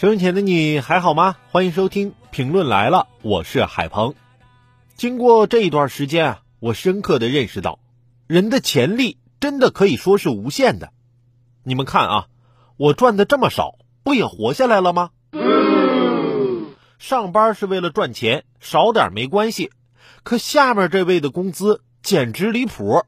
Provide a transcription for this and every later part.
收音前的你还好吗？欢迎收听评论来了，我是海鹏。经过这一段时间啊，我深刻的认识到，人的潜力真的可以说是无限的。你们看啊，我赚的这么少，不也活下来了吗？上班是为了赚钱，少点没关系。可下面这位的工资简直离谱。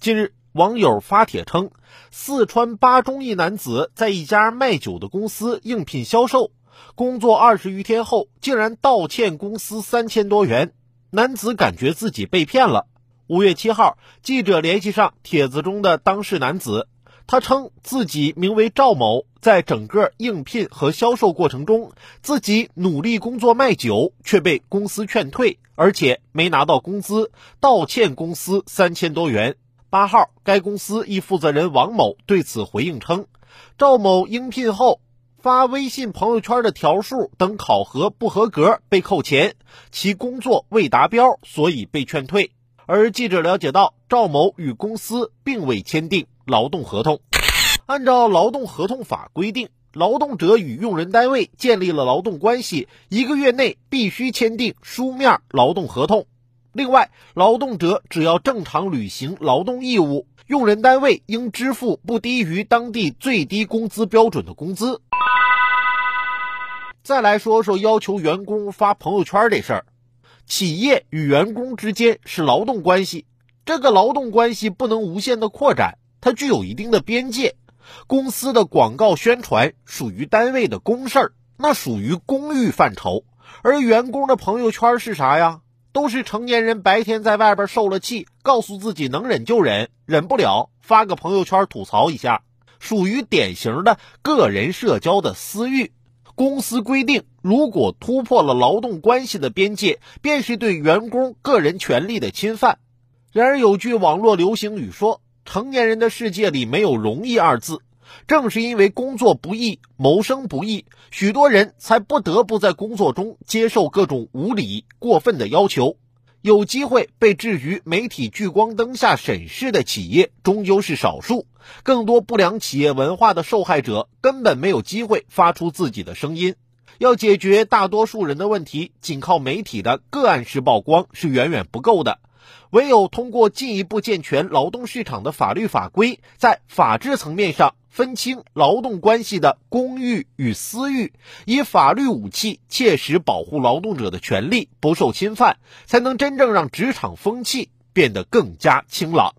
近日。网友发帖称，四川巴中一男子在一家卖酒的公司应聘销售，工作二十余天后，竟然倒欠公司三千多元。男子感觉自己被骗了。五月七号，记者联系上帖子中的当事男子，他称自己名为赵某，在整个应聘和销售过程中，自己努力工作卖酒，却被公司劝退，而且没拿到工资，倒欠公司三千多元。八号，该公司一负责人王某对此回应称，赵某应聘后发微信朋友圈的条数等考核不合格被扣钱，其工作未达标，所以被劝退。而记者了解到，赵某与公司并未签订劳动合同。按照劳动合同法规定，劳动者与用人单位建立了劳动关系，一个月内必须签订书面劳动合同。另外，劳动者只要正常履行劳动义务，用人单位应支付不低于当地最低工资标准的工资。再来说说要求员工发朋友圈这事儿，企业与员工之间是劳动关系，这个劳动关系不能无限的扩展，它具有一定的边界。公司的广告宣传属于单位的公事儿，那属于公域范畴，而员工的朋友圈是啥呀？都是成年人白天在外边受了气，告诉自己能忍就忍，忍不了发个朋友圈吐槽一下，属于典型的个人社交的私欲。公司规定，如果突破了劳动关系的边界，便是对员工个人权利的侵犯。然而，有句网络流行语说：“成年人的世界里没有容易二字。”正是因为工作不易、谋生不易，许多人才不得不在工作中接受各种无理、过分的要求。有机会被置于媒体聚光灯下审视的企业，终究是少数。更多不良企业文化的受害者根本没有机会发出自己的声音。要解决大多数人的问题，仅靠媒体的个案式曝光是远远不够的。唯有通过进一步健全劳动市场的法律法规，在法治层面上分清劳动关系的公欲与私欲，以法律武器切实保护劳动者的权利不受侵犯，才能真正让职场风气变得更加清朗。